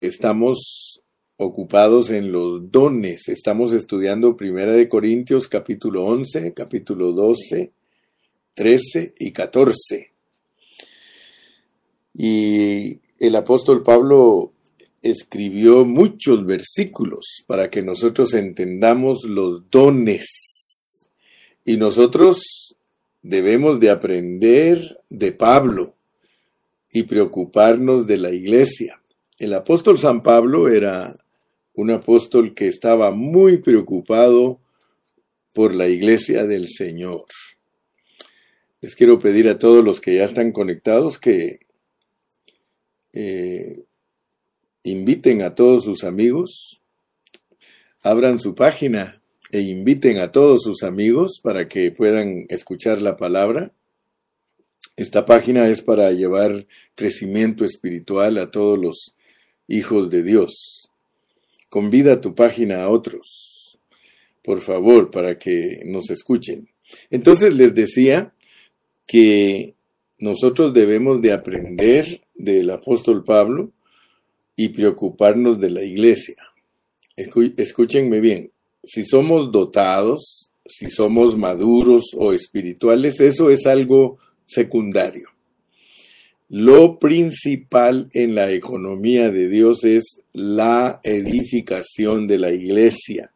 estamos ocupados en los dones. Estamos estudiando Primera de Corintios capítulo 11, capítulo 12, 13 y 14. Y el apóstol Pablo escribió muchos versículos para que nosotros entendamos los dones. Y nosotros debemos de aprender de Pablo y preocuparnos de la iglesia. El apóstol San Pablo era un apóstol que estaba muy preocupado por la iglesia del Señor. Les quiero pedir a todos los que ya están conectados que eh, inviten a todos sus amigos, abran su página e inviten a todos sus amigos para que puedan escuchar la palabra. Esta página es para llevar crecimiento espiritual a todos los hijos de Dios. Convida tu página a otros, por favor, para que nos escuchen. Entonces les decía que nosotros debemos de aprender del apóstol Pablo y preocuparnos de la iglesia. Escúchenme bien, si somos dotados, si somos maduros o espirituales, eso es algo secundario. Lo principal en la economía de Dios es la edificación de la iglesia.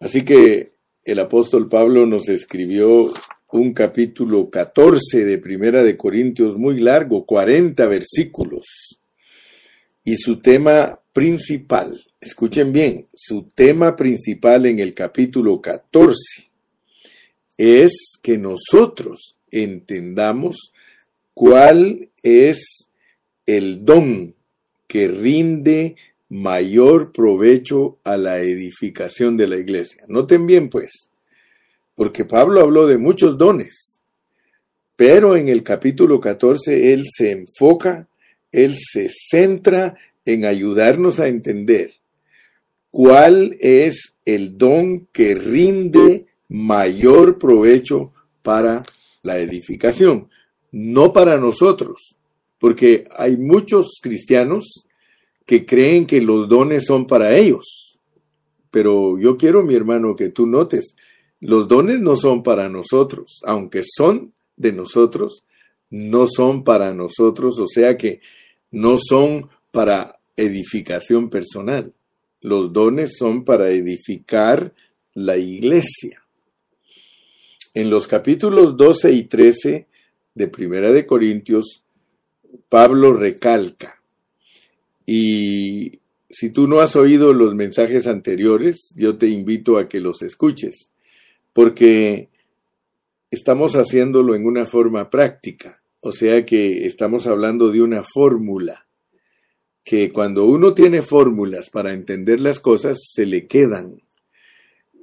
Así que el apóstol Pablo nos escribió un capítulo 14 de Primera de Corintios muy largo, 40 versículos. Y su tema principal, escuchen bien, su tema principal en el capítulo 14 es que nosotros entendamos ¿Cuál es el don que rinde mayor provecho a la edificación de la iglesia? Noten bien, pues, porque Pablo habló de muchos dones, pero en el capítulo 14 él se enfoca, él se centra en ayudarnos a entender cuál es el don que rinde mayor provecho para la edificación no para nosotros, porque hay muchos cristianos que creen que los dones son para ellos. Pero yo quiero, mi hermano, que tú notes, los dones no son para nosotros, aunque son de nosotros, no son para nosotros, o sea que no son para edificación personal. Los dones son para edificar la iglesia. En los capítulos 12 y 13 de Primera de Corintios, Pablo recalca. Y si tú no has oído los mensajes anteriores, yo te invito a que los escuches, porque estamos haciéndolo en una forma práctica, o sea que estamos hablando de una fórmula, que cuando uno tiene fórmulas para entender las cosas, se le quedan.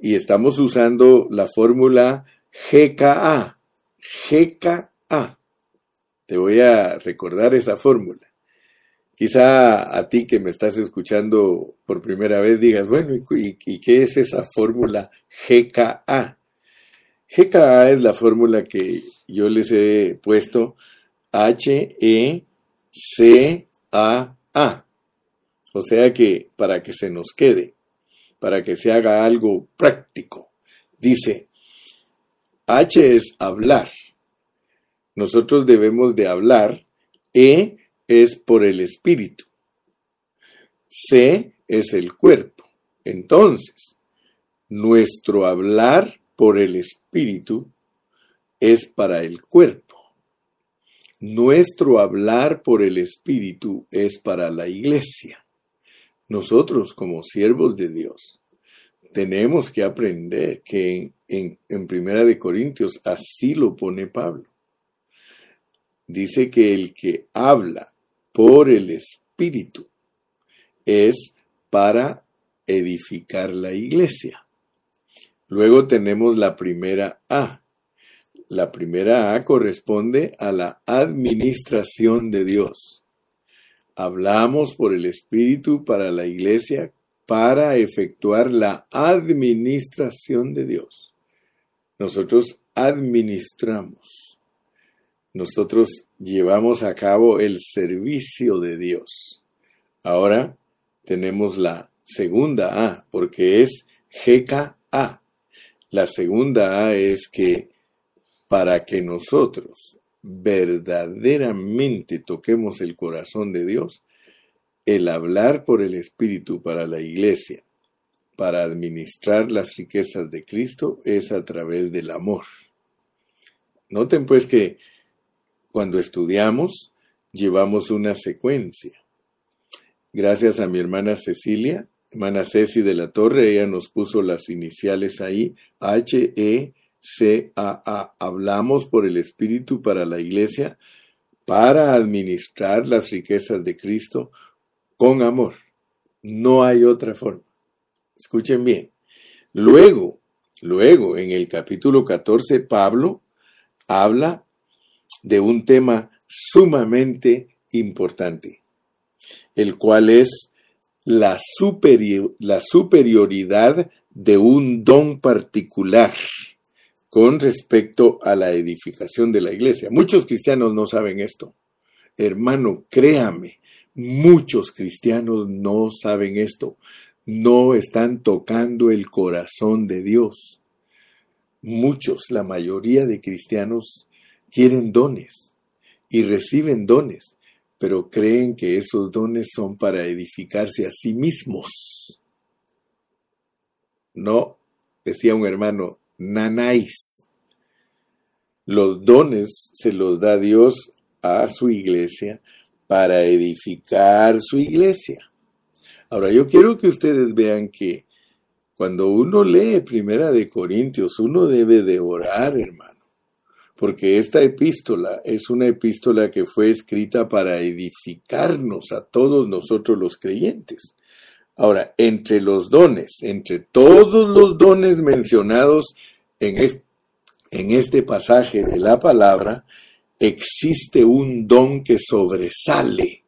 Y estamos usando la fórmula GKA. GKA Ah, te voy a recordar esa fórmula. Quizá a ti que me estás escuchando por primera vez digas, bueno, ¿y, qué es esa fórmula GKA? GKA es la fórmula que yo les he puesto H-E-C-A-A. O sea que para que se nos quede, para que se haga algo práctico. Dice, H es hablar, nosotros debemos de hablar. E es por el espíritu. C es el cuerpo. Entonces, nuestro hablar por el espíritu es para el cuerpo. Nuestro hablar por el espíritu es para la iglesia. Nosotros como siervos de Dios tenemos que aprender que en, en Primera de Corintios así lo pone Pablo dice que el que habla por el Espíritu es para edificar la iglesia. Luego tenemos la primera A. La primera A corresponde a la administración de Dios. Hablamos por el Espíritu para la iglesia para efectuar la administración de Dios. Nosotros administramos nosotros llevamos a cabo el servicio de Dios. Ahora tenemos la segunda A, porque es GKA. La segunda A es que para que nosotros verdaderamente toquemos el corazón de Dios, el hablar por el Espíritu para la iglesia, para administrar las riquezas de Cristo, es a través del amor. Noten pues que cuando estudiamos llevamos una secuencia. Gracias a mi hermana Cecilia, hermana Ceci de la Torre, ella nos puso las iniciales ahí, H, E, C, A, A. Hablamos por el Espíritu para la iglesia, para administrar las riquezas de Cristo con amor. No hay otra forma. Escuchen bien. Luego, luego, en el capítulo 14, Pablo habla de un tema sumamente importante, el cual es la, la superioridad de un don particular con respecto a la edificación de la iglesia. Muchos cristianos no saben esto. Hermano, créame, muchos cristianos no saben esto. No están tocando el corazón de Dios. Muchos, la mayoría de cristianos quieren dones y reciben dones, pero creen que esos dones son para edificarse a sí mismos. No, decía un hermano, nanáis. Los dones se los da Dios a su iglesia para edificar su iglesia. Ahora yo quiero que ustedes vean que cuando uno lee Primera de Corintios, uno debe de orar, hermano porque esta epístola es una epístola que fue escrita para edificarnos a todos nosotros los creyentes. Ahora, entre los dones, entre todos los dones mencionados en, en este pasaje de la palabra, existe un don que sobresale.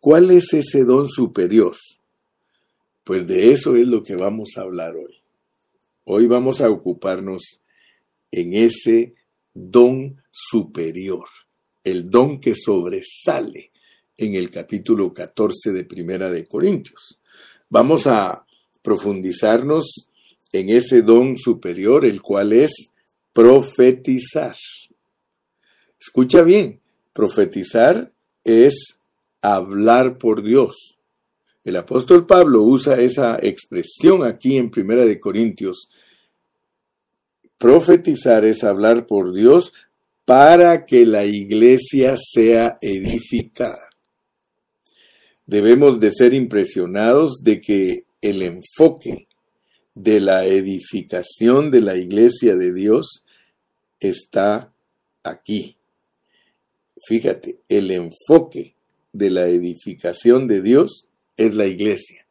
¿Cuál es ese don superior? Pues de eso es lo que vamos a hablar hoy. Hoy vamos a ocuparnos en ese don superior, el don que sobresale en el capítulo 14 de Primera de Corintios. Vamos a profundizarnos en ese don superior, el cual es profetizar. Escucha bien, profetizar es hablar por Dios. El apóstol Pablo usa esa expresión aquí en Primera de Corintios Profetizar es hablar por Dios para que la iglesia sea edificada. Debemos de ser impresionados de que el enfoque de la edificación de la iglesia de Dios está aquí. Fíjate, el enfoque de la edificación de Dios es la iglesia.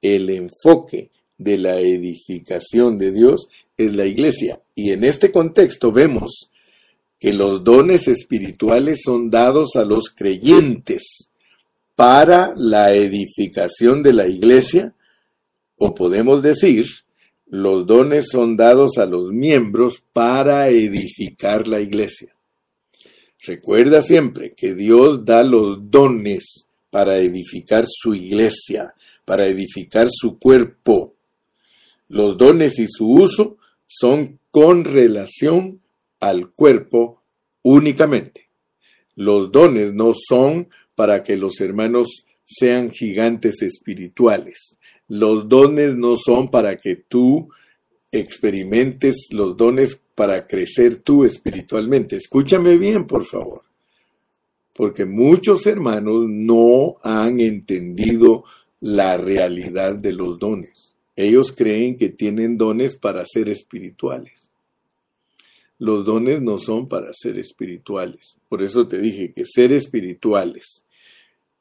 El enfoque de la edificación de Dios es la iglesia. Y en este contexto vemos que los dones espirituales son dados a los creyentes para la edificación de la iglesia, o podemos decir, los dones son dados a los miembros para edificar la iglesia. Recuerda siempre que Dios da los dones para edificar su iglesia, para edificar su cuerpo. Los dones y su uso son con relación al cuerpo únicamente. Los dones no son para que los hermanos sean gigantes espirituales. Los dones no son para que tú experimentes los dones para crecer tú espiritualmente. Escúchame bien, por favor. Porque muchos hermanos no han entendido la realidad de los dones. Ellos creen que tienen dones para ser espirituales. Los dones no son para ser espirituales. Por eso te dije que ser espirituales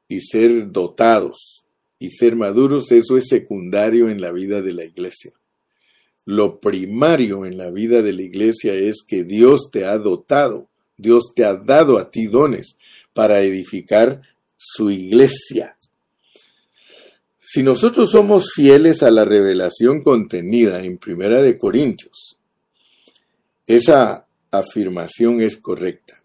y ser dotados y ser maduros, eso es secundario en la vida de la iglesia. Lo primario en la vida de la iglesia es que Dios te ha dotado, Dios te ha dado a ti dones para edificar su iglesia. Si nosotros somos fieles a la revelación contenida en Primera de Corintios, esa afirmación es correcta.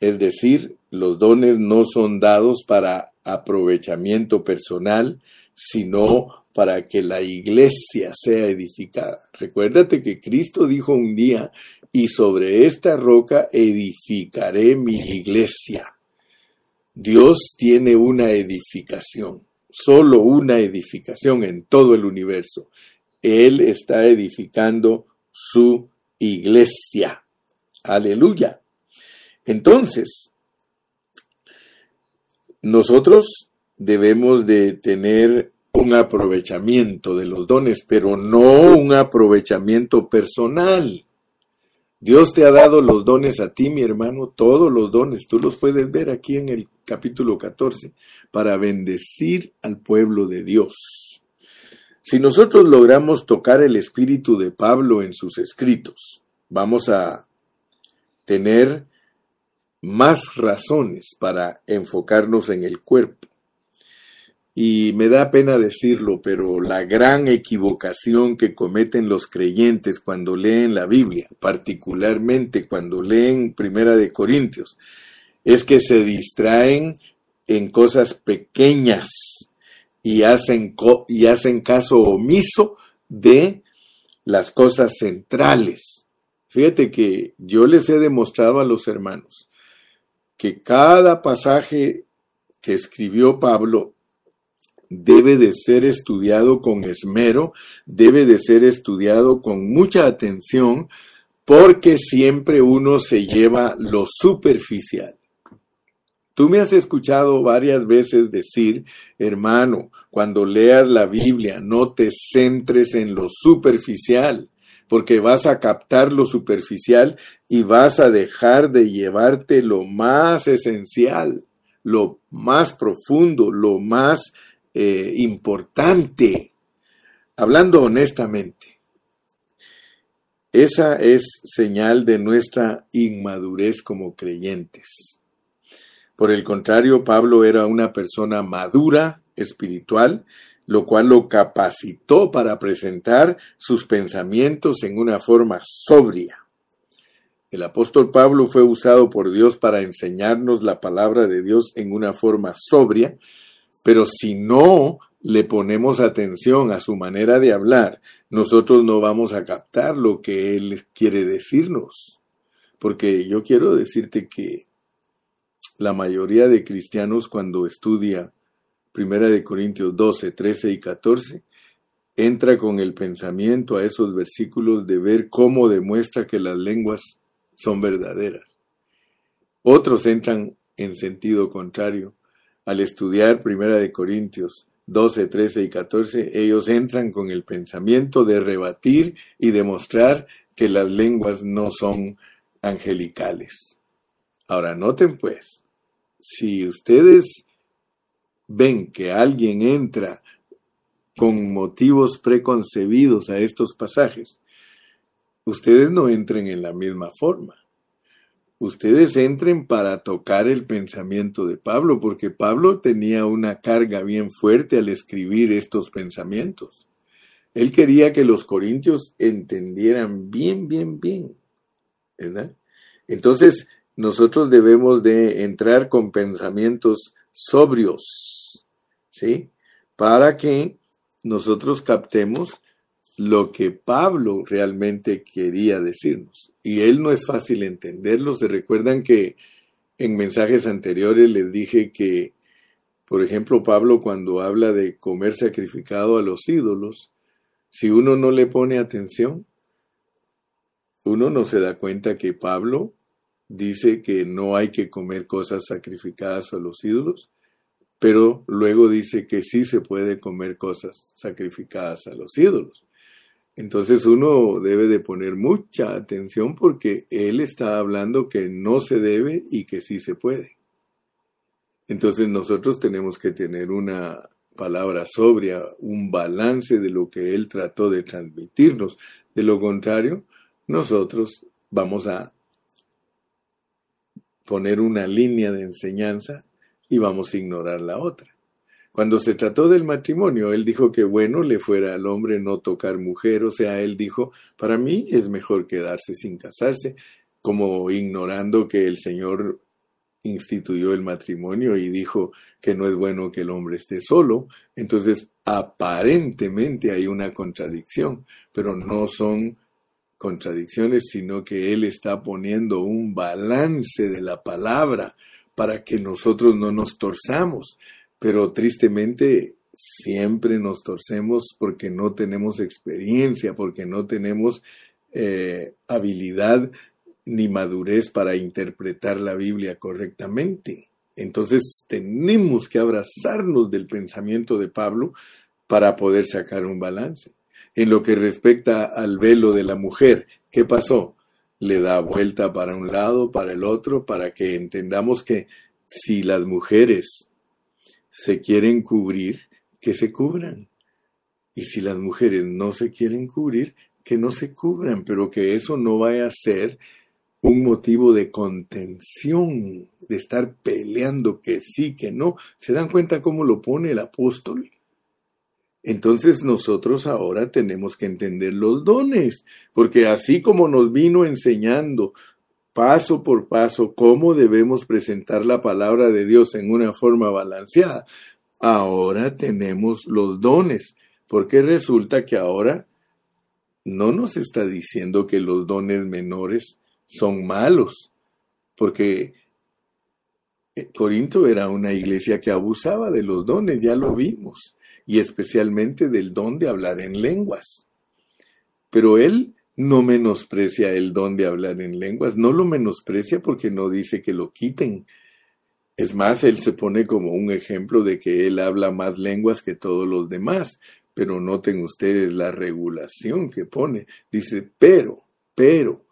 Es decir, los dones no son dados para aprovechamiento personal, sino para que la iglesia sea edificada. Recuérdate que Cristo dijo un día, y sobre esta roca edificaré mi iglesia. Dios tiene una edificación, solo una edificación en todo el universo. Él está edificando su iglesia. Aleluya. Entonces, nosotros debemos de tener un aprovechamiento de los dones, pero no un aprovechamiento personal. Dios te ha dado los dones a ti, mi hermano, todos los dones. Tú los puedes ver aquí en el capítulo 14, para bendecir al pueblo de Dios. Si nosotros logramos tocar el espíritu de Pablo en sus escritos, vamos a tener más razones para enfocarnos en el cuerpo. Y me da pena decirlo, pero la gran equivocación que cometen los creyentes cuando leen la Biblia, particularmente cuando leen Primera de Corintios, es que se distraen en cosas pequeñas y hacen, y hacen caso omiso de las cosas centrales. Fíjate que yo les he demostrado a los hermanos que cada pasaje que escribió Pablo debe de ser estudiado con esmero, debe de ser estudiado con mucha atención, porque siempre uno se lleva lo superficial. Tú me has escuchado varias veces decir, hermano, cuando leas la Biblia, no te centres en lo superficial, porque vas a captar lo superficial y vas a dejar de llevarte lo más esencial, lo más profundo, lo más eh, importante, hablando honestamente. Esa es señal de nuestra inmadurez como creyentes. Por el contrario, Pablo era una persona madura, espiritual, lo cual lo capacitó para presentar sus pensamientos en una forma sobria. El apóstol Pablo fue usado por Dios para enseñarnos la palabra de Dios en una forma sobria, pero si no le ponemos atención a su manera de hablar, nosotros no vamos a captar lo que él quiere decirnos. Porque yo quiero decirte que la mayoría de cristianos cuando estudia Primera de Corintios 12, 13 y 14, entra con el pensamiento a esos versículos de ver cómo demuestra que las lenguas son verdaderas. Otros entran en sentido contrario al estudiar Primera de Corintios 12, 13 y 14, ellos entran con el pensamiento de rebatir y demostrar que las lenguas no son angelicales. Ahora, noten pues, si ustedes ven que alguien entra con motivos preconcebidos a estos pasajes, ustedes no entren en la misma forma ustedes entren para tocar el pensamiento de Pablo, porque Pablo tenía una carga bien fuerte al escribir estos pensamientos. Él quería que los corintios entendieran bien, bien, bien. ¿verdad? Entonces, nosotros debemos de entrar con pensamientos sobrios, ¿sí? Para que nosotros captemos lo que Pablo realmente quería decirnos. Y él no es fácil entenderlo. Se recuerdan que en mensajes anteriores les dije que, por ejemplo, Pablo cuando habla de comer sacrificado a los ídolos, si uno no le pone atención, uno no se da cuenta que Pablo dice que no hay que comer cosas sacrificadas a los ídolos, pero luego dice que sí se puede comer cosas sacrificadas a los ídolos. Entonces uno debe de poner mucha atención porque él está hablando que no se debe y que sí se puede. Entonces nosotros tenemos que tener una palabra sobria, un balance de lo que él trató de transmitirnos. De lo contrario, nosotros vamos a poner una línea de enseñanza y vamos a ignorar la otra. Cuando se trató del matrimonio, él dijo que bueno le fuera al hombre no tocar mujer, o sea, él dijo, para mí es mejor quedarse sin casarse, como ignorando que el Señor instituyó el matrimonio y dijo que no es bueno que el hombre esté solo. Entonces, aparentemente hay una contradicción, pero no son contradicciones, sino que Él está poniendo un balance de la palabra para que nosotros no nos torzamos. Pero tristemente siempre nos torcemos porque no tenemos experiencia, porque no tenemos eh, habilidad ni madurez para interpretar la Biblia correctamente. Entonces tenemos que abrazarnos del pensamiento de Pablo para poder sacar un balance. En lo que respecta al velo de la mujer, ¿qué pasó? Le da vuelta para un lado, para el otro, para que entendamos que si las mujeres se quieren cubrir, que se cubran. Y si las mujeres no se quieren cubrir, que no se cubran, pero que eso no vaya a ser un motivo de contención, de estar peleando que sí, que no. ¿Se dan cuenta cómo lo pone el apóstol? Entonces nosotros ahora tenemos que entender los dones, porque así como nos vino enseñando paso por paso cómo debemos presentar la palabra de Dios en una forma balanceada, ahora tenemos los dones, porque resulta que ahora no nos está diciendo que los dones menores son malos, porque Corinto era una iglesia que abusaba de los dones, ya lo vimos, y especialmente del don de hablar en lenguas. Pero él no menosprecia el don de hablar en lenguas, no lo menosprecia porque no dice que lo quiten. Es más, él se pone como un ejemplo de que él habla más lenguas que todos los demás, pero noten ustedes la regulación que pone. Dice, pero, pero,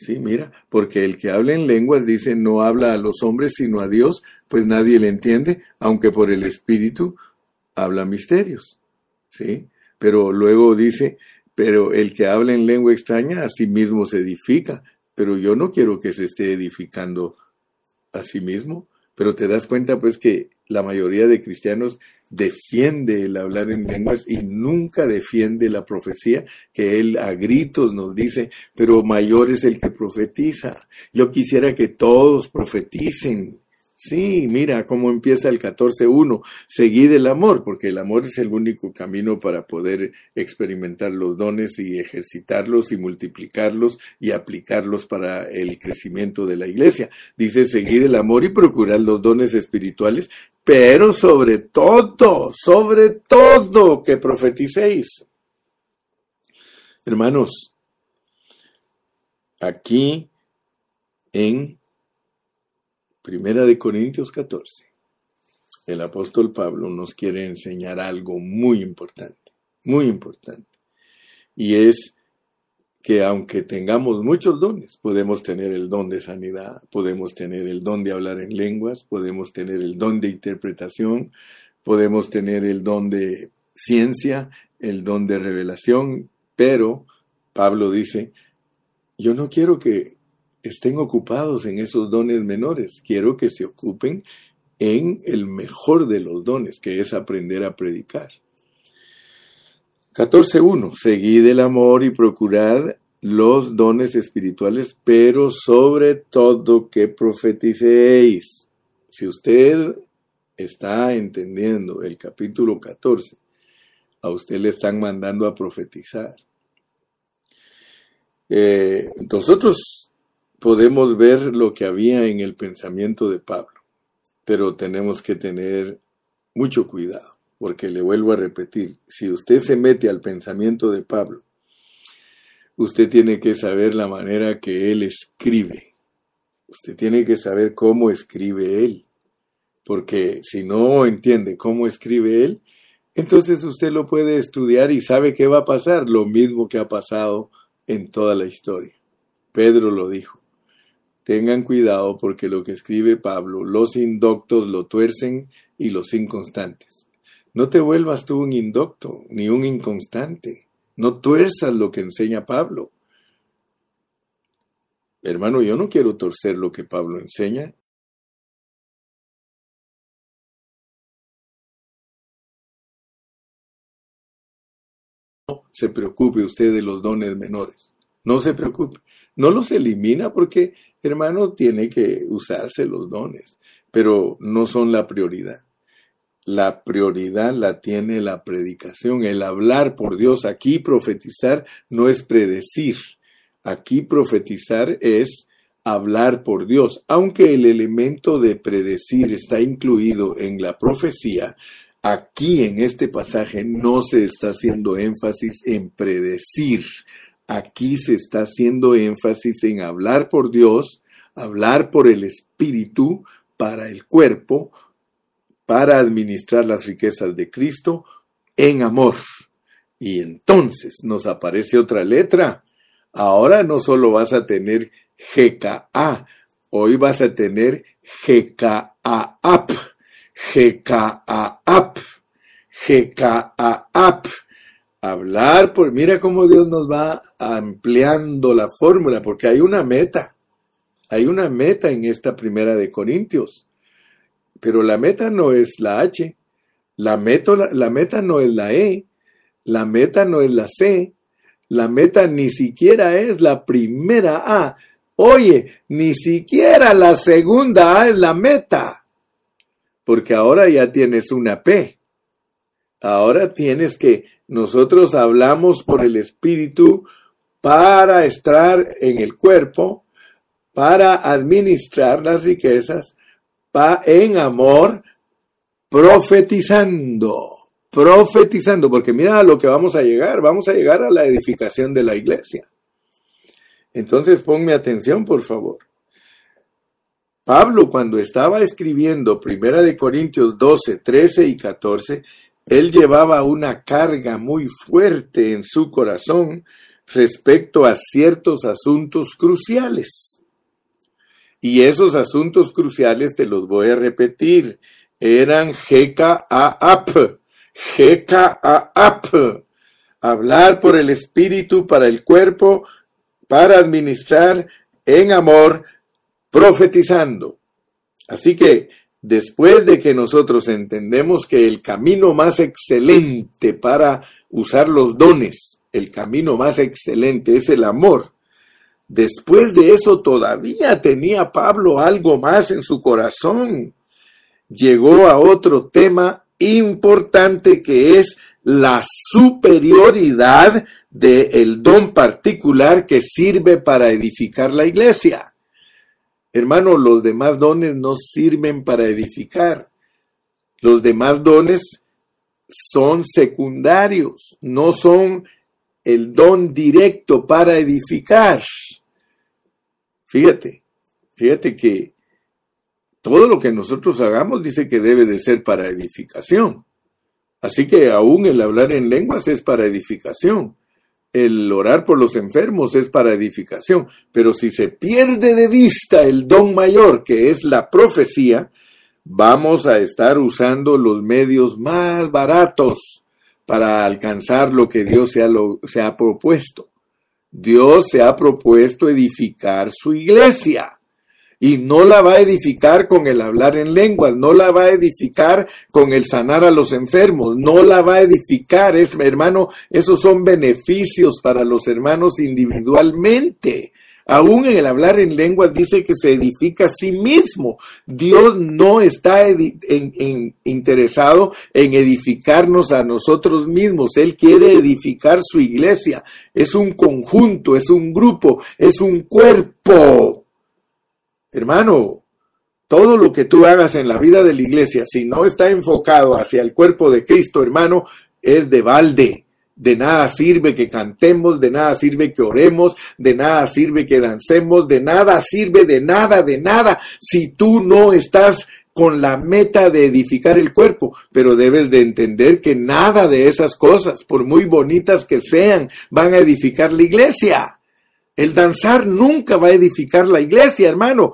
Sí, mira, porque el que habla en lenguas dice no habla a los hombres sino a Dios, pues nadie le entiende, aunque por el Espíritu habla misterios. ¿Sí? Pero luego dice, pero el que habla en lengua extraña a sí mismo se edifica, pero yo no quiero que se esté edificando a sí mismo, pero te das cuenta pues que la mayoría de cristianos defiende el hablar en lenguas y nunca defiende la profecía que él a gritos nos dice, pero mayor es el que profetiza. Yo quisiera que todos profeticen. Sí, mira cómo empieza el 14.1. Seguid el amor, porque el amor es el único camino para poder experimentar los dones y ejercitarlos y multiplicarlos y aplicarlos para el crecimiento de la iglesia. Dice, seguid el amor y procurad los dones espirituales, pero sobre todo, sobre todo que profeticéis. Hermanos, aquí en Primera de Corintios 14, el apóstol Pablo nos quiere enseñar algo muy importante, muy importante, y es que aunque tengamos muchos dones, podemos tener el don de sanidad, podemos tener el don de hablar en lenguas, podemos tener el don de interpretación, podemos tener el don de ciencia, el don de revelación, pero Pablo dice, yo no quiero que estén ocupados en esos dones menores, quiero que se ocupen en el mejor de los dones, que es aprender a predicar. 14.1. Seguid el amor y procurad los dones espirituales, pero sobre todo que profeticéis. Si usted está entendiendo el capítulo 14, a usted le están mandando a profetizar. Eh, nosotros podemos ver lo que había en el pensamiento de Pablo, pero tenemos que tener mucho cuidado porque le vuelvo a repetir, si usted se mete al pensamiento de Pablo, usted tiene que saber la manera que él escribe. Usted tiene que saber cómo escribe él. Porque si no entiende cómo escribe él, entonces usted lo puede estudiar y sabe qué va a pasar, lo mismo que ha pasado en toda la historia. Pedro lo dijo. Tengan cuidado porque lo que escribe Pablo, los indoctos lo tuercen y los inconstantes. No te vuelvas tú un indocto ni un inconstante. No tuerzas lo que enseña Pablo. Hermano, yo no quiero torcer lo que Pablo enseña. No se preocupe usted de los dones menores. No se preocupe. No los elimina porque, hermano, tiene que usarse los dones, pero no son la prioridad. La prioridad la tiene la predicación, el hablar por Dios. Aquí profetizar no es predecir. Aquí profetizar es hablar por Dios. Aunque el elemento de predecir está incluido en la profecía, aquí en este pasaje no se está haciendo énfasis en predecir, Aquí se está haciendo énfasis en hablar por Dios, hablar por el Espíritu para el cuerpo, para administrar las riquezas de Cristo en amor. Y entonces nos aparece otra letra. Ahora no solo vas a tener GKA, hoy vas a tener GKAAP, GKAAP, GKAAP hablar, por, mira cómo Dios nos va ampliando la fórmula, porque hay una meta, hay una meta en esta primera de Corintios, pero la meta no es la H, la, la meta no es la E, la meta no es la C, la meta ni siquiera es la primera A. Oye, ni siquiera la segunda A es la meta, porque ahora ya tienes una P. Ahora tienes que nosotros hablamos por el Espíritu para estar en el cuerpo, para administrar las riquezas, en amor, profetizando, profetizando, porque mira a lo que vamos a llegar, vamos a llegar a la edificación de la iglesia. Entonces ponme atención, por favor. Pablo, cuando estaba escribiendo Primera de Corintios 12, 13 y 14, él llevaba una carga muy fuerte en su corazón respecto a ciertos asuntos cruciales. Y esos asuntos cruciales, te los voy a repetir, eran GKAAP, GKAAP, hablar por el espíritu para el cuerpo, para administrar en amor, profetizando. Así que Después de que nosotros entendemos que el camino más excelente para usar los dones, el camino más excelente es el amor, después de eso todavía tenía Pablo algo más en su corazón. Llegó a otro tema importante que es la superioridad del don particular que sirve para edificar la iglesia. Hermano, los demás dones no sirven para edificar. Los demás dones son secundarios, no son el don directo para edificar. Fíjate, fíjate que todo lo que nosotros hagamos dice que debe de ser para edificación. Así que aún el hablar en lenguas es para edificación el orar por los enfermos es para edificación, pero si se pierde de vista el don mayor, que es la profecía, vamos a estar usando los medios más baratos para alcanzar lo que Dios se ha, propuesto. Dios se ha propuesto edificar su iglesia y no la va a edificar con el hablar en lenguas, no la va a edificar con el sanar a los enfermos, no la va a edificar, es, hermano, esos son beneficios para los hermanos individualmente. Aún en el hablar en lenguas dice que se edifica a sí mismo. Dios no está interesado en edificarnos a nosotros mismos. Él quiere edificar su iglesia. Es un conjunto, es un grupo, es un cuerpo. Hermano, todo lo que tú hagas en la vida de la iglesia, si no está enfocado hacia el cuerpo de Cristo, hermano, es de balde. De nada sirve que cantemos, de nada sirve que oremos, de nada sirve que dancemos, de nada sirve, de nada, de nada, si tú no estás con la meta de edificar el cuerpo, pero debes de entender que nada de esas cosas, por muy bonitas que sean, van a edificar la iglesia. El danzar nunca va a edificar la iglesia, hermano.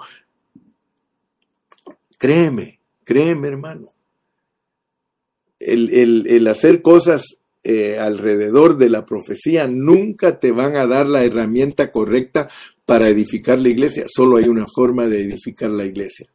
Créeme, créeme, hermano. El, hacer cosas eh, alrededor de la profecía nunca te van a dar la herramienta correcta para edificar la iglesia. Solo hay una forma de edificar la iglesia.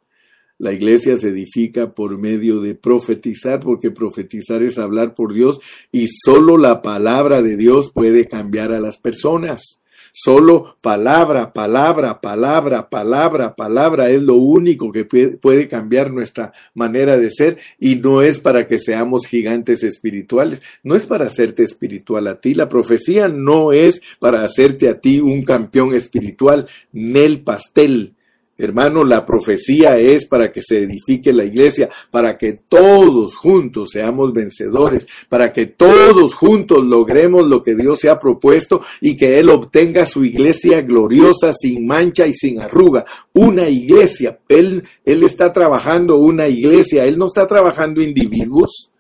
La iglesia se edifica por medio de profetizar, porque profetizar es hablar por Dios y solo la palabra de Dios puede cambiar a las personas. Solo palabra, palabra, palabra, palabra, palabra es lo único que puede cambiar nuestra manera de ser y no es para que seamos gigantes espirituales, no es para hacerte espiritual a ti. La profecía no es para hacerte a ti un campeón espiritual, nel pastel. Hermano, la profecía es para que se edifique la iglesia, para que todos juntos seamos vencedores, para que todos juntos logremos lo que Dios se ha propuesto y que Él obtenga su iglesia gloriosa, sin mancha y sin arruga. Una iglesia. Él, él está trabajando una iglesia, Él no está trabajando individuos.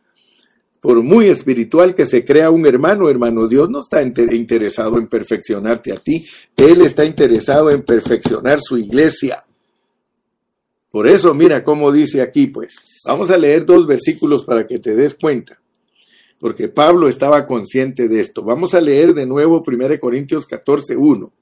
Por muy espiritual que se crea un hermano, hermano, Dios no está interesado en perfeccionarte a ti, Él está interesado en perfeccionar su iglesia. Por eso, mira cómo dice aquí, pues. Vamos a leer dos versículos para que te des cuenta. Porque Pablo estaba consciente de esto. Vamos a leer de nuevo 1 Corintios 14, 1.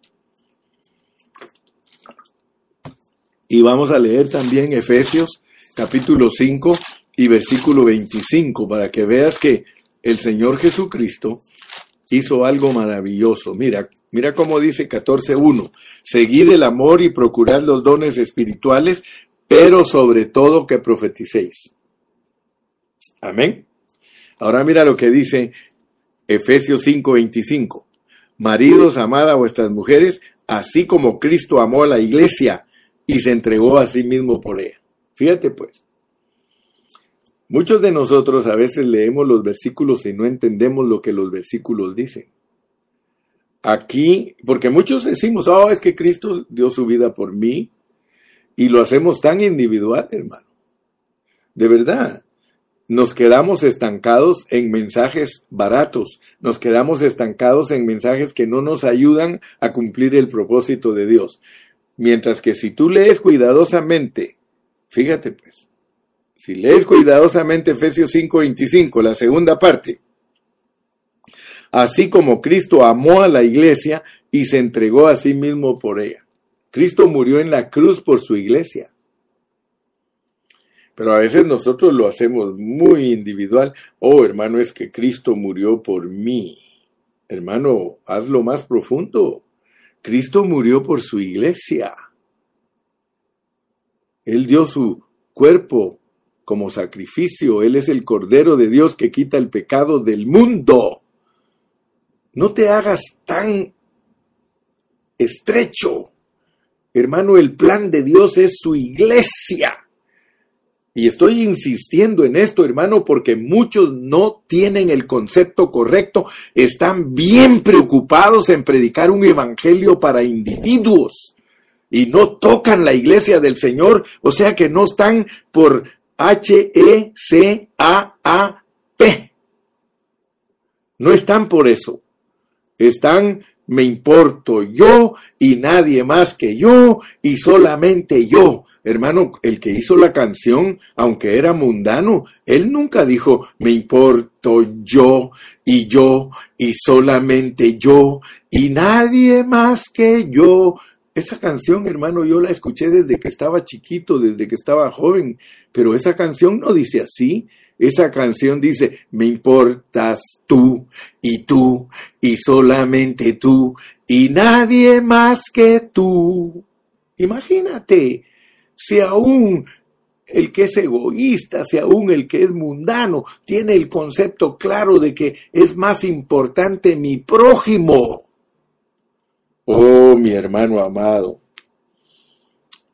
Y vamos a leer también Efesios capítulo 5 y versículo 25 para que veas que el Señor Jesucristo hizo algo maravilloso. Mira, mira cómo dice 14.1. Seguid el amor y procurad los dones espirituales, pero sobre todo que profeticéis. Amén. Ahora mira lo que dice Efesios 5:25. Maridos, amad a vuestras mujeres, así como Cristo amó a la iglesia y se entregó a sí mismo por ella. Fíjate pues. Muchos de nosotros a veces leemos los versículos y no entendemos lo que los versículos dicen. Aquí, porque muchos decimos, oh, es que Cristo dio su vida por mí, y lo hacemos tan individual, hermano. De verdad, nos quedamos estancados en mensajes baratos, nos quedamos estancados en mensajes que no nos ayudan a cumplir el propósito de Dios. Mientras que si tú lees cuidadosamente, fíjate pues, si lees cuidadosamente Efesios 5:25, la segunda parte, así como Cristo amó a la iglesia y se entregó a sí mismo por ella. Cristo murió en la cruz por su iglesia. Pero a veces nosotros lo hacemos muy individual. Oh, hermano, es que Cristo murió por mí. Hermano, hazlo más profundo. Cristo murió por su iglesia. Él dio su cuerpo como sacrificio. Él es el Cordero de Dios que quita el pecado del mundo. No te hagas tan estrecho. Hermano, el plan de Dios es su iglesia. Y estoy insistiendo en esto, hermano, porque muchos no tienen el concepto correcto, están bien preocupados en predicar un evangelio para individuos y no tocan la iglesia del Señor, o sea que no están por H-E-C-A-A-P. No están por eso. Están me importo yo y nadie más que yo y solamente yo. Hermano, el que hizo la canción, aunque era mundano, él nunca dijo, me importo yo y yo y solamente yo y nadie más que yo. Esa canción, hermano, yo la escuché desde que estaba chiquito, desde que estaba joven, pero esa canción no dice así. Esa canción dice, me importas tú y tú y solamente tú y nadie más que tú. Imagínate, si aún el que es egoísta, si aún el que es mundano, tiene el concepto claro de que es más importante mi prójimo. Oh, mi hermano amado,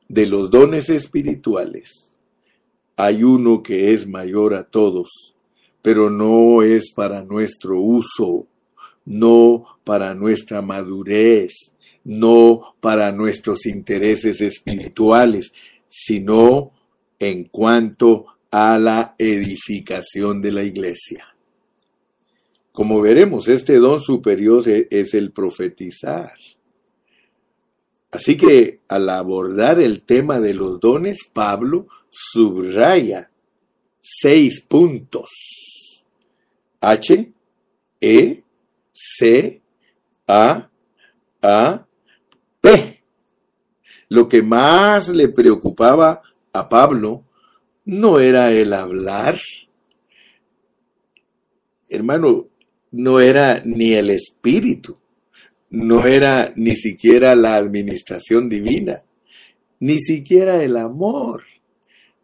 de los dones espirituales hay uno que es mayor a todos, pero no es para nuestro uso, no para nuestra madurez, no para nuestros intereses espirituales, sino en cuanto a la edificación de la iglesia. Como veremos, este don superior es el profetizar. Así que al abordar el tema de los dones, Pablo subraya seis puntos. H, E, C, A, A, P. Lo que más le preocupaba a Pablo no era el hablar. Hermano, no era ni el espíritu no era ni siquiera la administración divina, ni siquiera el amor,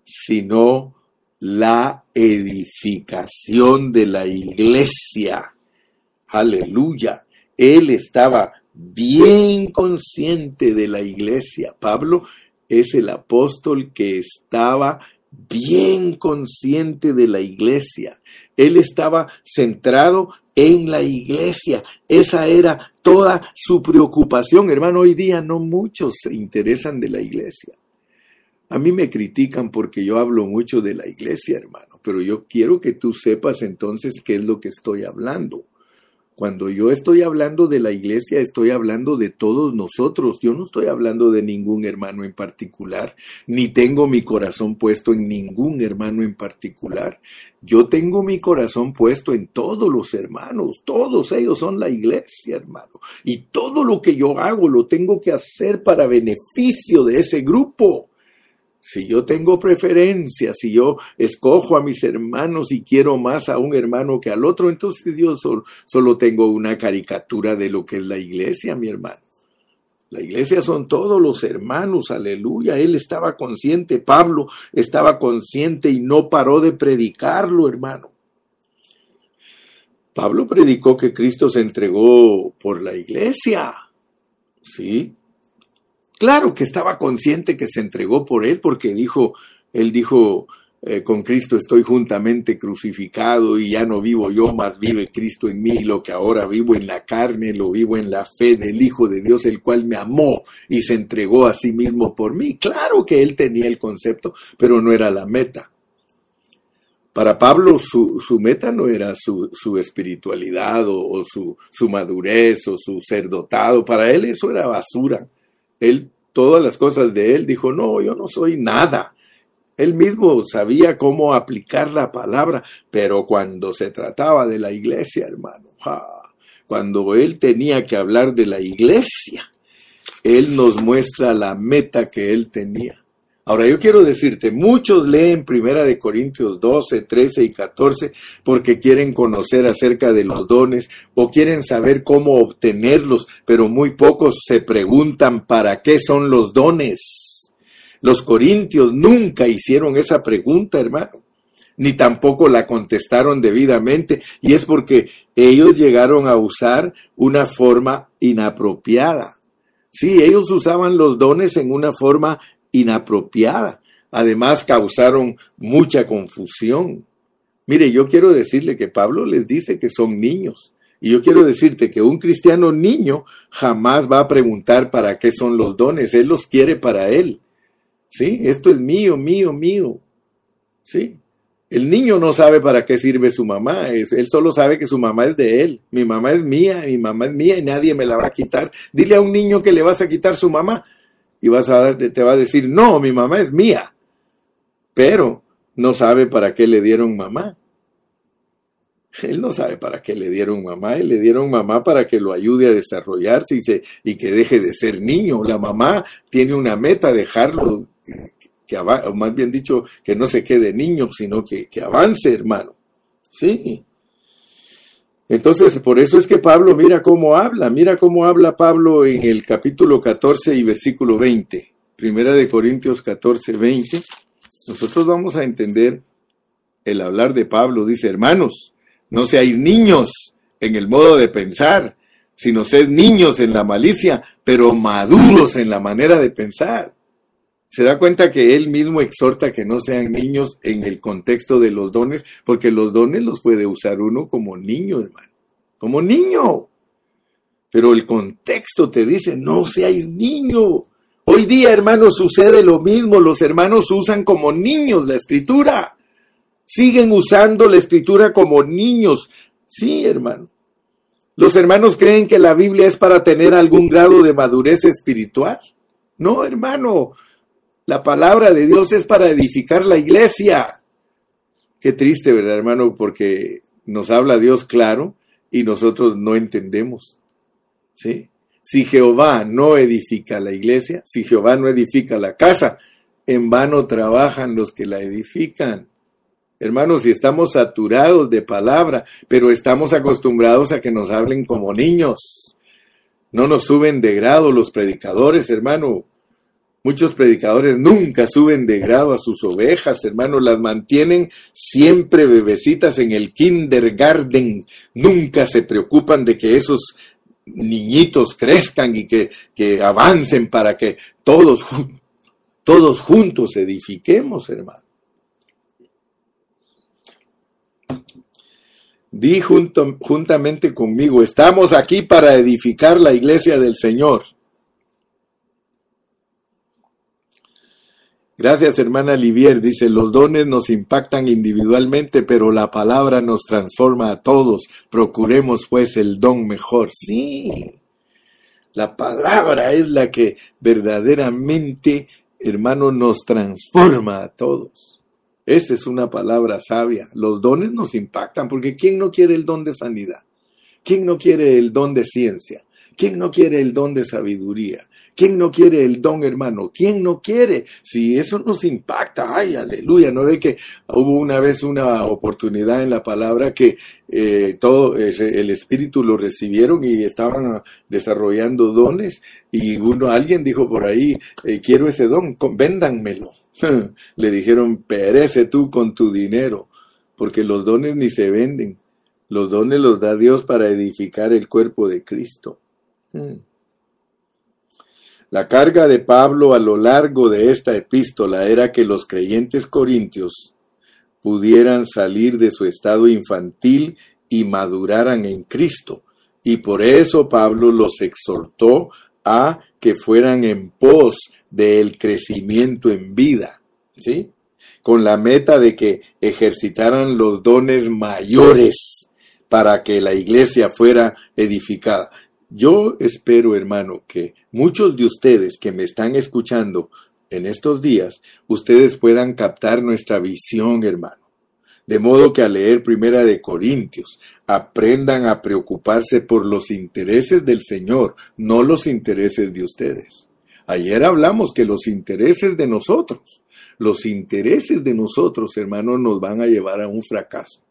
sino la edificación de la iglesia. Aleluya. Él estaba bien consciente de la iglesia. Pablo es el apóstol que estaba bien consciente de la iglesia. Él estaba centrado en la iglesia. Esa era toda su preocupación. Hermano, hoy día no muchos se interesan de la iglesia. A mí me critican porque yo hablo mucho de la iglesia, hermano, pero yo quiero que tú sepas entonces qué es lo que estoy hablando. Cuando yo estoy hablando de la iglesia, estoy hablando de todos nosotros. Yo no estoy hablando de ningún hermano en particular, ni tengo mi corazón puesto en ningún hermano en particular. Yo tengo mi corazón puesto en todos los hermanos. Todos ellos son la iglesia, hermano. Y todo lo que yo hago lo tengo que hacer para beneficio de ese grupo. Si yo tengo preferencia, si yo escojo a mis hermanos y quiero más a un hermano que al otro, entonces yo solo, tengo una caricatura de lo que es la iglesia, mi hermano. La iglesia son todos los hermanos, aleluya. Él estaba consciente, Pablo estaba consciente y no paró de predicarlo, hermano. Pablo predicó que Cristo se entregó por la iglesia. ¿Sí? Claro que estaba consciente que se entregó por él porque dijo, él dijo, eh, con Cristo estoy juntamente crucificado y ya no vivo yo, más vive Cristo en mí, lo que ahora vivo en la carne, lo vivo en la fe del Hijo de Dios, el cual me amó y se entregó a sí mismo por mí. Claro que él tenía el concepto, pero no era la meta. Para Pablo su, meta no era su, espiritualidad o, o su, su madurez o su ser dotado, para él eso era basura él, todas las cosas de él, dijo, no, yo no soy nada. Él mismo sabía cómo aplicar la palabra, pero cuando se trataba de la iglesia, hermano, cuando él tenía que hablar de la iglesia, él nos muestra la meta que él tenía. Ahora yo quiero decirte, muchos leen Primera de Corintios 12, 13 y 14 porque quieren conocer acerca de los dones o quieren saber cómo obtenerlos, pero muy pocos se preguntan para qué son los dones. Los corintios nunca hicieron esa pregunta, hermano, ni tampoco la contestaron debidamente, y es porque ellos llegaron a usar una forma inapropiada. Sí, ellos usaban los dones en una forma inapropiada. Además, causaron mucha confusión. Mire, yo quiero decirle que Pablo les dice que son niños. Y yo quiero decirte que un cristiano niño jamás va a preguntar para qué son los dones. Él los quiere para él. ¿Sí? Esto es mío, mío, mío. ¿Sí? El niño no sabe para qué sirve su mamá. Él solo sabe que su mamá es de él. Mi mamá es mía, mi mamá es mía y nadie me la va a quitar. Dile a un niño que le vas a quitar su mamá y vas a, te va a decir, no, mi mamá es mía, pero no sabe para qué le dieron mamá. Él no sabe para qué le dieron mamá, él le dieron mamá para que lo ayude a desarrollarse y, se, y que deje de ser niño. La mamá tiene una meta, dejarlo, que, o más bien dicho, que no se quede niño, sino que, que avance, hermano. Sí. Entonces, por eso es que Pablo, mira cómo habla, mira cómo habla Pablo en el capítulo 14 y versículo 20. Primera de Corintios 14, 20. Nosotros vamos a entender el hablar de Pablo. Dice, hermanos, no seáis niños en el modo de pensar, sino sed niños en la malicia, pero maduros en la manera de pensar. Se da cuenta que él mismo exhorta que no sean niños en el contexto de los dones, porque los dones los puede usar uno como niño, hermano, como niño. Pero el contexto te dice, no seáis niño. Hoy día, hermano, sucede lo mismo. Los hermanos usan como niños la escritura. Siguen usando la escritura como niños. Sí, hermano. Los hermanos creen que la Biblia es para tener algún grado de madurez espiritual. No, hermano. La palabra de Dios es para edificar la iglesia. Qué triste, ¿verdad, hermano? Porque nos habla Dios claro y nosotros no entendemos. ¿Sí? Si Jehová no edifica la iglesia, si Jehová no edifica la casa, en vano trabajan los que la edifican. Hermanos, si estamos saturados de palabra, pero estamos acostumbrados a que nos hablen como niños. No nos suben de grado los predicadores, hermano. Muchos predicadores nunca suben de grado a sus ovejas, hermano, las mantienen siempre bebecitas en el kindergarten. Nunca se preocupan de que esos niñitos crezcan y que, que avancen para que todos, todos juntos edifiquemos, hermano. Di juntamente conmigo, estamos aquí para edificar la iglesia del Señor. Gracias, hermana Livier. Dice, los dones nos impactan individualmente, pero la palabra nos transforma a todos. Procuremos pues el don mejor. Sí, la palabra es la que verdaderamente, hermano, nos transforma a todos. Esa es una palabra sabia. Los dones nos impactan porque ¿quién no quiere el don de sanidad? ¿Quién no quiere el don de ciencia? ¿Quién no quiere el don de sabiduría? ¿Quién no quiere el don, hermano? ¿Quién no quiere? Si eso nos impacta, ay, aleluya, ¿no ve que hubo una vez una oportunidad en la palabra que eh, todo eh, el Espíritu lo recibieron y estaban desarrollando dones y uno, alguien dijo por ahí, eh, quiero ese don, véndanmelo. Le dijeron, perece tú con tu dinero, porque los dones ni se venden. Los dones los da Dios para edificar el cuerpo de Cristo. Hmm. La carga de Pablo a lo largo de esta epístola era que los creyentes corintios pudieran salir de su estado infantil y maduraran en Cristo. Y por eso Pablo los exhortó a que fueran en pos del crecimiento en vida, ¿sí? Con la meta de que ejercitaran los dones mayores para que la iglesia fuera edificada. Yo espero, hermano, que muchos de ustedes que me están escuchando en estos días, ustedes puedan captar nuestra visión, hermano. De modo que al leer Primera de Corintios, aprendan a preocuparse por los intereses del Señor, no los intereses de ustedes. Ayer hablamos que los intereses de nosotros, los intereses de nosotros, hermanos, nos van a llevar a un fracaso.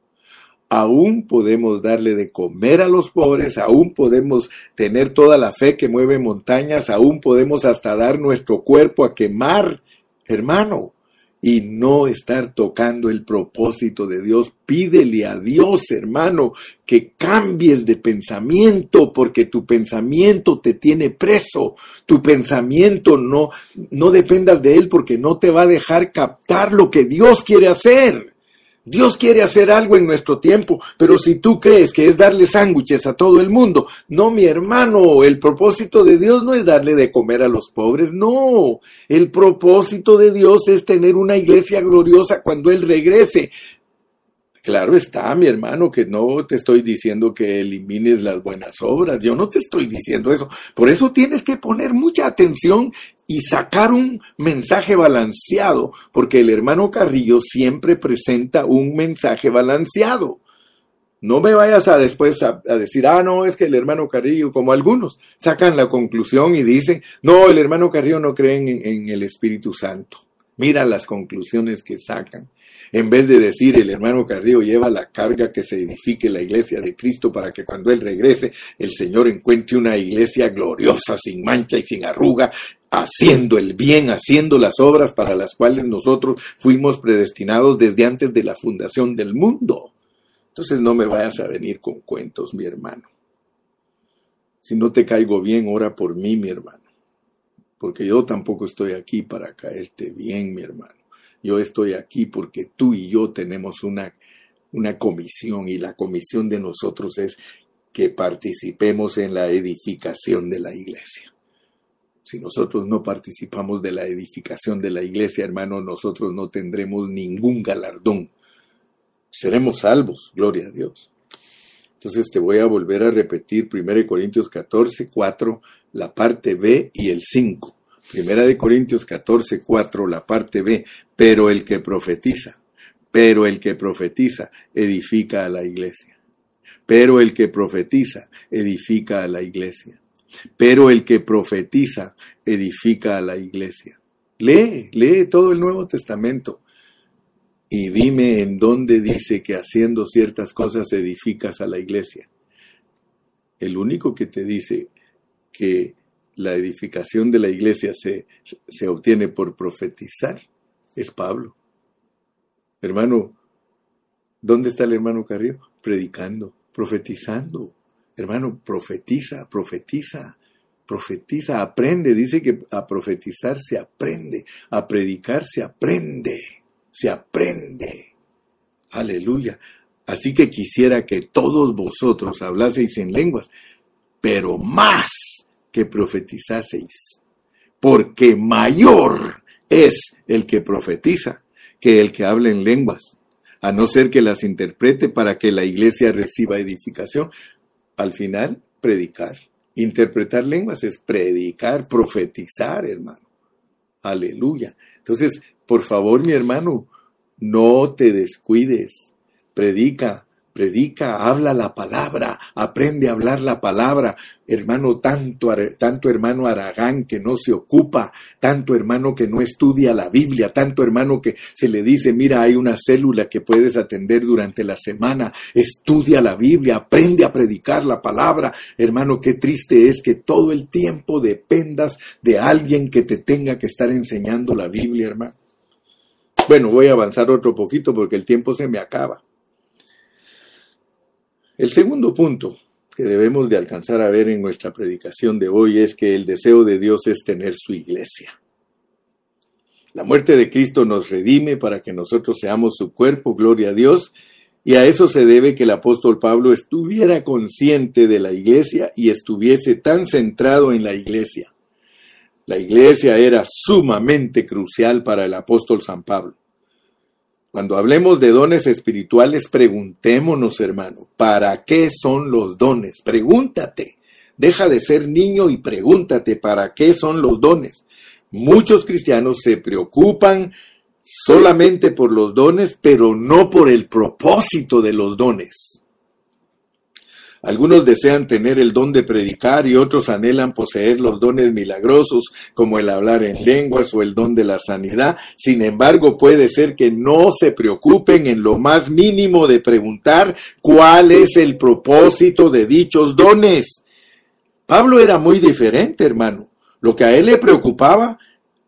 Aún podemos darle de comer a los pobres, aún podemos tener toda la fe que mueve montañas, aún podemos hasta dar nuestro cuerpo a quemar, hermano y no estar tocando el propósito de Dios. Pídele a Dios, hermano, que cambies de pensamiento porque tu pensamiento te tiene preso. Tu pensamiento no no dependas de él porque no te va a dejar captar lo que Dios quiere hacer. Dios quiere hacer algo en nuestro tiempo, pero si tú crees que es darle sándwiches a todo el mundo, no, mi hermano, el propósito de Dios no es darle de comer a los pobres, no, el propósito de Dios es tener una iglesia gloriosa cuando Él regrese. Claro está, mi hermano, que no te estoy diciendo que elimines las buenas obras, yo no te estoy diciendo eso. Por eso tienes que poner mucha atención y sacar un mensaje balanceado, porque el hermano Carrillo siempre presenta un mensaje balanceado. No me vayas a después a, decir, ah, no, es que el hermano Carrillo, como algunos, sacan la conclusión y dicen, no, el hermano Carrillo no cree en el Espíritu Santo. Mira las conclusiones que sacan. En vez de decir el hermano Carrillo lleva la carga que se edifique la iglesia de Cristo para que cuando Él regrese el Señor encuentre una iglesia gloriosa, sin mancha y sin arruga, haciendo el bien, haciendo las obras para las cuales nosotros fuimos predestinados desde antes de la fundación del mundo. Entonces no me vayas a venir con cuentos, mi hermano. Si no te caigo bien, ora por mí, mi hermano porque yo tampoco estoy aquí para caerte bien, mi hermano. Yo estoy aquí porque tú y yo tenemos una, una comisión y la comisión de nosotros es que participemos en la edificación de la iglesia. Si nosotros no participamos de la edificación de la iglesia, hermano, nosotros no tendremos ningún galardón. Seremos salvos, gloria a Dios. Entonces te voy a volver a repetir 1 Corintios 14, 4, la parte B y el 5. Primera de Corintios 14, 4, la parte B. Pero el que profetiza, pero el que profetiza edifica a la iglesia. Pero el que profetiza edifica a la iglesia. Pero el que profetiza edifica a la iglesia. Lee, lee todo el Nuevo Testamento y dime en dónde dice que haciendo ciertas cosas edificas a la iglesia. El único que te dice que la edificación de la iglesia se, se obtiene por profetizar es Pablo. Hermano, ¿dónde está el hermano Carrillo? Predicando, profetizando. Hermano, profetiza, profetiza, profetiza, aprende. Dice que a profetizar se aprende, a predicar se aprende, se aprende. Aleluya. Así que quisiera que todos vosotros hablaseis en lenguas, pero más que profetizaseis, porque mayor es el que profetiza que el que habla en lenguas, a no ser que las interprete para que la iglesia reciba edificación. Al final, predicar. Interpretar lenguas es predicar, profetizar, hermano. Aleluya. Entonces, por favor, mi hermano, no te descuides. Predica, predica, habla la palabra, aprende a hablar la palabra. Hermano, tanto, tanto hermano Aragán que no se ocupa, tanto hermano que no estudia la Biblia, tanto hermano que se le dice, mira, hay una célula que puedes atender durante la semana, estudia la Biblia, aprende a predicar la palabra. Hermano, qué triste es que todo el tiempo dependas de alguien que te tenga que estar enseñando la Biblia, hermano. Bueno, voy a avanzar otro poquito porque el tiempo se me acaba. El segundo punto que debemos de alcanzar a ver en nuestra predicación de hoy es que el deseo de Dios es tener su iglesia. La muerte de Cristo nos redime para que nosotros seamos su cuerpo, gloria a Dios, y a eso se debe que el apóstol Pablo estuviera consciente de la iglesia y estuviese tan centrado en la iglesia. La iglesia era sumamente crucial para el apóstol San Pablo. Cuando hablemos de dones espirituales, preguntémonos, hermano, ¿para qué son los dones? Pregúntate. Deja de ser niño y pregúntate, ¿para qué son los dones? Muchos cristianos se preocupan solamente por los dones, pero no por el propósito de los dones. Algunos desean tener el don de predicar y otros anhelan poseer los dones milagrosos como el hablar en lenguas o el don de la sanidad. Sin embargo, puede ser que no se preocupen en lo más mínimo de preguntar cuál es el propósito de dichos dones. Pablo era muy diferente, hermano. Lo que a él le preocupaba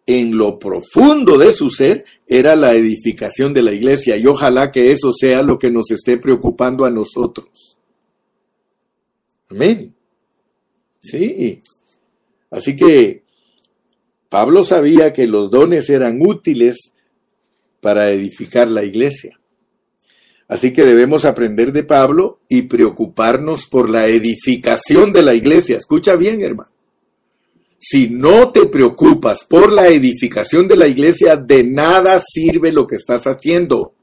en lo profundo de su ser era la edificación de la iglesia y ojalá que eso sea lo que nos esté preocupando a nosotros. Amén. Sí. Así que Pablo sabía que los dones eran útiles para edificar la iglesia. Así que debemos aprender de Pablo y preocuparnos por la edificación de la iglesia. Escucha bien, hermano. Si no te preocupas por la edificación de la iglesia, de nada sirve lo que estás haciendo,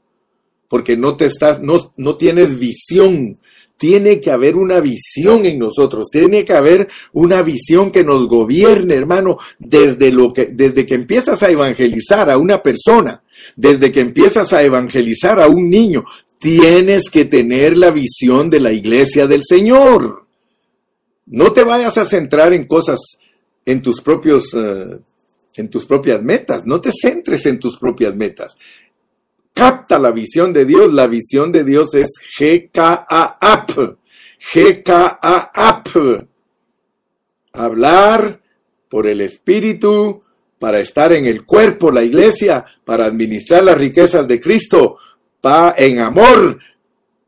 porque no te estás no, no tienes visión tiene que haber una visión en nosotros, tiene que haber una visión que nos gobierne, hermano, desde lo que desde que empiezas a evangelizar a una persona, desde que empiezas a evangelizar a un niño, tienes que tener la visión de la iglesia del Señor. No te vayas a centrar en cosas en tus propios eh, en tus propias metas, no te centres en tus propias metas capta la visión de Dios. La visión de Dios es GKAAP. GKAAP. Hablar por el Espíritu para estar en el cuerpo, la iglesia, para administrar las riquezas de Cristo, pa, en amor,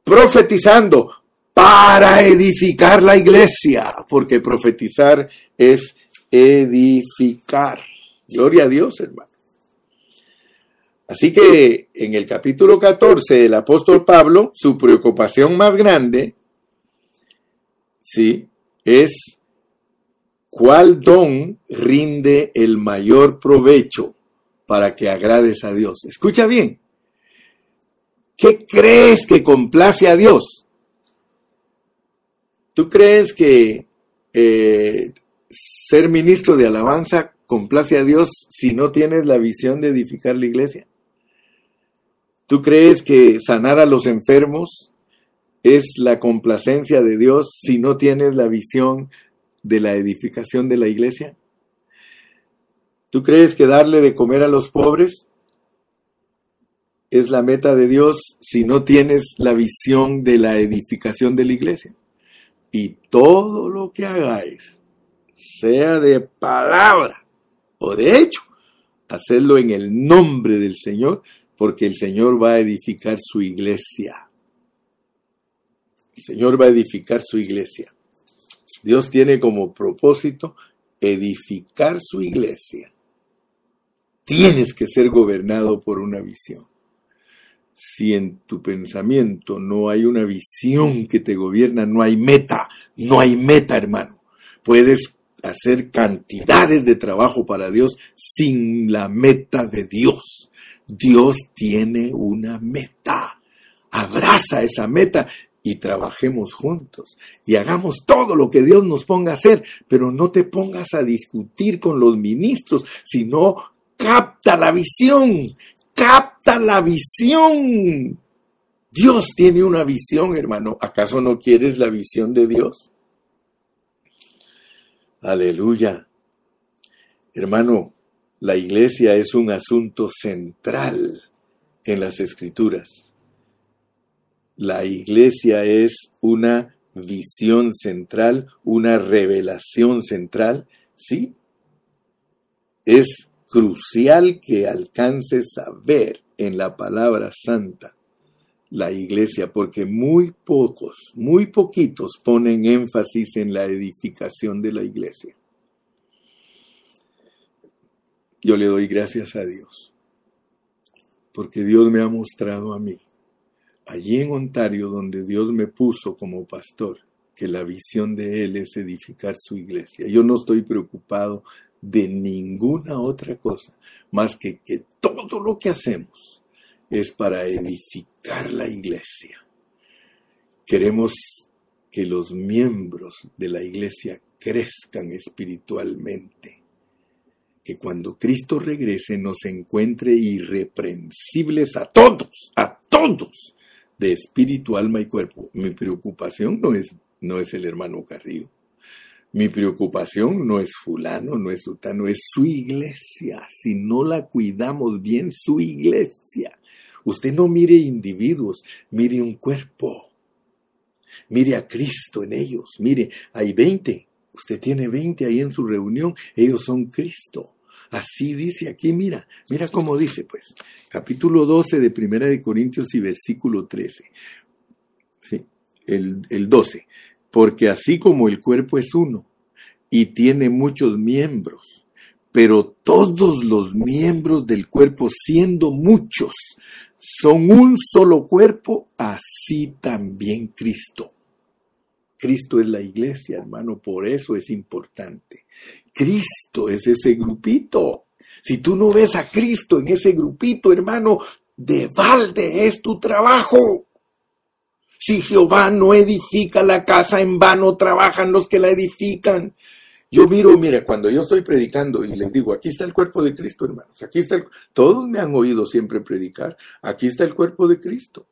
profetizando, para edificar la iglesia, porque profetizar es edificar. Gloria a Dios, hermano. Así que en el capítulo 14 el apóstol Pablo, su preocupación más grande, ¿sí? Es cuál don rinde el mayor provecho para que agrades a Dios. Escucha bien. ¿Qué crees que complace a Dios? ¿Tú crees que eh, ser ministro de alabanza complace a Dios si no tienes la visión de edificar la iglesia? ¿Tú crees que sanar a los enfermos es la complacencia de Dios si no tienes la visión de la edificación de la iglesia? ¿Tú crees que darle de comer a los pobres es la meta de Dios si no tienes la visión de la edificación de la iglesia? Y todo lo que hagáis, sea de palabra o de hecho, hacerlo en el nombre del Señor, porque el Señor va a edificar su iglesia. El Señor va a edificar su iglesia. Dios tiene como propósito edificar su iglesia. Tienes que ser gobernado por una visión. Si en tu pensamiento no hay una visión que te gobierna, no hay meta, no hay meta, hermano. Puedes hacer cantidades de trabajo para Dios sin la meta de Dios. Dios tiene una meta. Abraza esa meta y trabajemos juntos y hagamos todo lo que Dios nos ponga a hacer, pero no te pongas a discutir con los ministros, sino capta la visión, capta la visión. Dios tiene una visión, hermano. ¿Acaso no quieres la visión de Dios? Aleluya. Hermano, la iglesia es un asunto central en las escrituras. La iglesia es una visión central, una revelación central, ¿sí? Es crucial que alcances a ver en la palabra santa la iglesia, porque muy pocos, muy poquitos ponen énfasis en la edificación de la iglesia. Yo le doy gracias a Dios, porque Dios me ha mostrado a mí, allí en Ontario, donde Dios me puso como pastor, que la visión de Él es edificar su iglesia. Yo no estoy preocupado de ninguna otra cosa, más que que todo lo que hacemos es para edificar la iglesia. Queremos que los miembros de la iglesia crezcan espiritualmente. Que cuando Cristo regrese nos encuentre irreprensibles a todos, a todos, de espíritu, alma y cuerpo. Mi preocupación no es, no es el hermano Carrillo. Mi preocupación no es fulano, no es sutano, es su iglesia. Si no la cuidamos bien, su iglesia. Usted no mire individuos, mire un cuerpo. Mire a Cristo en ellos. Mire, hay 20. Usted tiene 20 ahí en su reunión. Ellos son Cristo. Así dice aquí, mira, mira cómo dice, pues, capítulo 12 de Primera de Corintios y versículo 13. Sí, el, el 12. Porque así como el cuerpo es uno y tiene muchos miembros, pero todos los miembros del cuerpo, siendo muchos, son un solo cuerpo, así también Cristo. Cristo es la iglesia, hermano, por eso es importante. Cristo es ese grupito. Si tú no ves a Cristo en ese grupito, hermano, de balde es tu trabajo. Si Jehová no edifica la casa, en vano trabajan los que la edifican. Yo miro, mira, cuando yo estoy predicando y les digo, aquí está el cuerpo de Cristo, hermanos, aquí está el... Todos me han oído siempre predicar, aquí está el cuerpo de Cristo.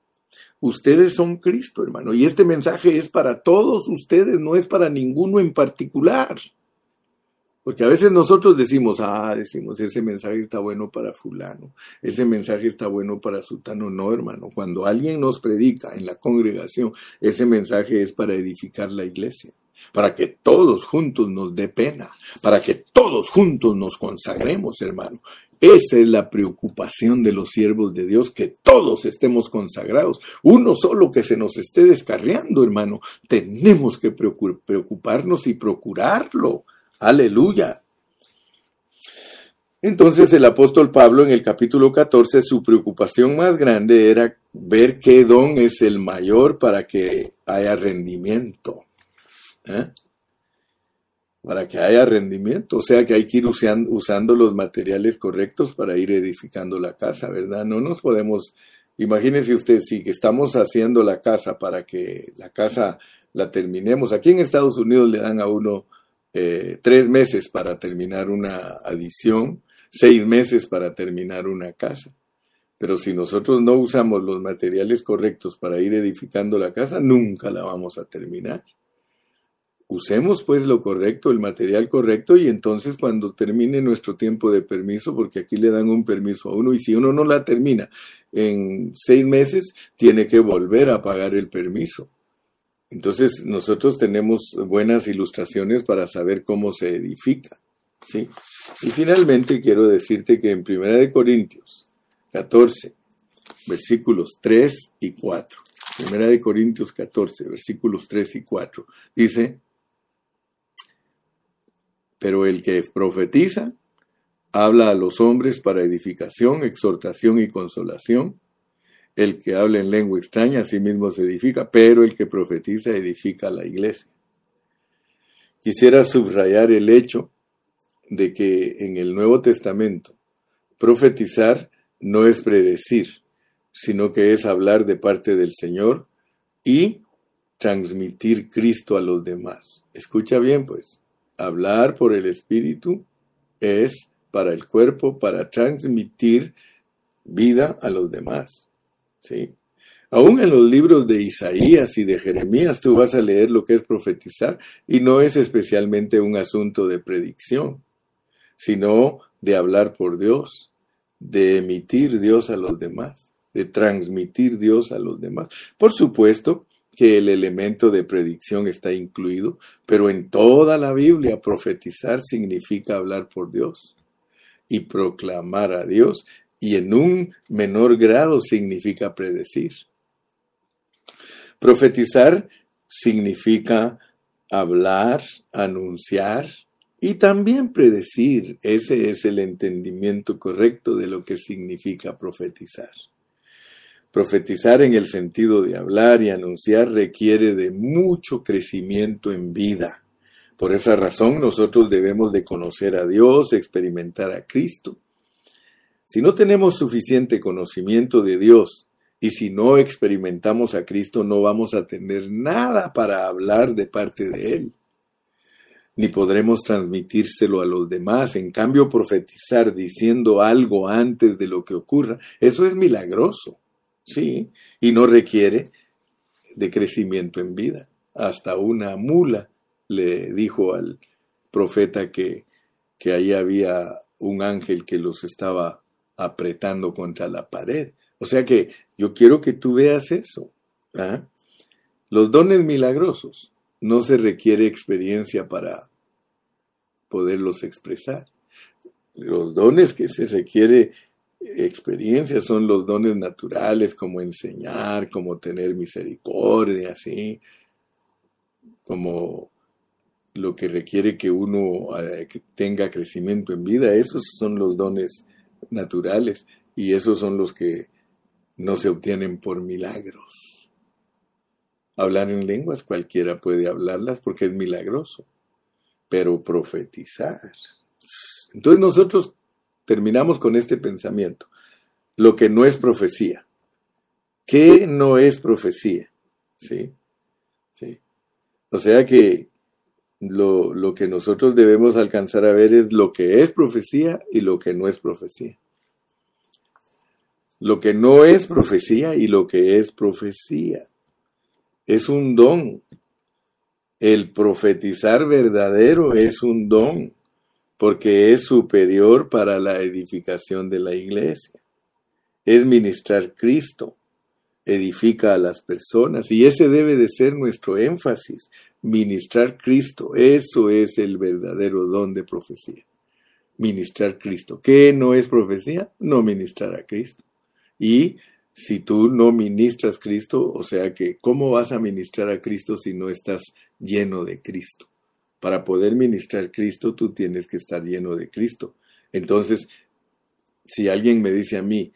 Ustedes son Cristo, hermano, y este mensaje es para todos ustedes, no es para ninguno en particular. Porque a veces nosotros decimos, ah, decimos, ese mensaje está bueno para fulano, ese mensaje está bueno para sultano. No, hermano, cuando alguien nos predica en la congregación, ese mensaje es para edificar la iglesia para que todos juntos nos dé pena, para que todos juntos nos consagremos, hermano. Esa es la preocupación de los siervos de Dios, que todos estemos consagrados. Uno solo que se nos esté descarriando, hermano. Tenemos que preocuparnos y procurarlo. Aleluya. Entonces el apóstol Pablo en el capítulo 14, su preocupación más grande era ver qué don es el mayor para que haya rendimiento. ¿eh? Para que haya rendimiento. O sea que hay que ir usando, los materiales correctos para ir edificando la casa, ¿verdad? No nos podemos, imagínese usted, si que estamos haciendo la casa para que la casa la terminemos. Aquí en Estados Unidos le dan a uno eh, tres meses para terminar una adición, seis meses para terminar una casa. Pero si nosotros no usamos los materiales correctos para ir edificando la casa, nunca la vamos a terminar. Usemos pues lo correcto, el material correcto y entonces cuando termine nuestro tiempo de permiso, porque aquí le dan un permiso a uno y si uno no la termina en seis meses, tiene que volver a pagar el permiso. Entonces nosotros tenemos buenas ilustraciones para saber cómo se edifica. ¿sí? Y finalmente quiero decirte que en 1 Corintios 14, versículos 3 y 4, 1 Corintios 14, versículos 3 y 4, dice, pero el que profetiza habla a los hombres para edificación, exhortación y consolación el que habla en lengua extraña a sí mismo se edifica, pero el que profetiza edifica a la iglesia. Quisiera subrayar el hecho de que en el Nuevo Testamento profetizar no es predecir, sino que es hablar de parte del Señor y transmitir Cristo a los demás. Escucha bien, pues, hablar por el Espíritu es para el cuerpo, para transmitir vida a los demás. ¿sí? Aún en los libros de Isaías y de Jeremías tú vas a leer lo que es profetizar y no es especialmente un asunto de predicción, sino de hablar por Dios, de emitir Dios a los demás, de transmitir Dios a los demás. Por supuesto que el elemento de predicción está incluido, pero en toda la Biblia profetizar significa hablar por Dios y proclamar a Dios y en un menor grado significa predecir. Profetizar significa hablar, anunciar y también predecir. Ese es el entendimiento correcto de lo que significa profetizar. Profetizar en el sentido de hablar y anunciar requiere de mucho crecimiento en vida. Por esa razón nosotros debemos de conocer a Dios, experimentar a Cristo si no tenemos suficiente conocimiento de Dios y si no experimentamos a Cristo, no vamos a tener nada para hablar de parte de Él, ni podremos transmitírselo a los demás. En cambio, profetizar diciendo algo antes de lo que ocurra, eso es milagroso, sí, y no requiere de crecimiento en vida. Hasta una mula le dijo al profeta que, que ahí había un ángel que los estaba apretando contra la pared. O sea que yo quiero que tú veas eso. ¿ah? Los dones milagrosos no se requiere experiencia para poderlos expresar. Los dones que se requiere experiencia son los dones naturales, como enseñar, como tener misericordia, ¿sí? como lo que requiere que uno eh, tenga crecimiento en vida. Esos son los dones naturales y esos son los que no se obtienen por milagros. Hablar en lenguas cualquiera puede hablarlas porque es milagroso, pero profetizar. Entonces nosotros terminamos con este pensamiento. Lo que no es profecía. ¿Qué no es profecía? ¿Sí? ¿Sí? O sea que lo, lo, que nosotros debemos alcanzar a ver es lo que es profecía y lo que no es profecía. Lo que no es profecía y lo que es profecía. Es un don. El profetizar verdadero es un don, porque es superior para la edificación de la iglesia. Es ministrar Cristo, edifica a las personas, y ese debe de ser nuestro énfasis ministrar Cristo. Eso es el verdadero don de profecía. Ministrar Cristo. ¿Qué no es profecía? No ministrar a Cristo. Y si tú no ministras Cristo, o sea que, ¿cómo vas a ministrar a Cristo si no estás lleno de Cristo? Para poder ministrar Cristo, tú tienes que estar lleno de Cristo. Entonces, si alguien me dice a mí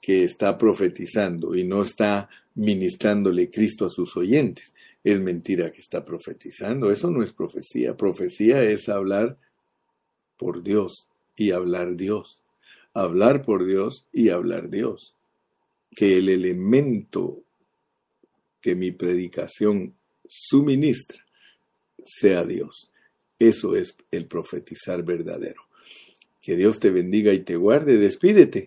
que está profetizando y no está ministrándole Cristo a sus oyentes, es mentira que está profetizando. Eso no es profecía. Profecía es hablar por Dios y hablar Dios. Hablar por Dios y hablar Dios. Que el elemento que mi predicación suministra sea Dios. Eso es el profetizar verdadero. Que Dios te bendiga y te guarde. Despídete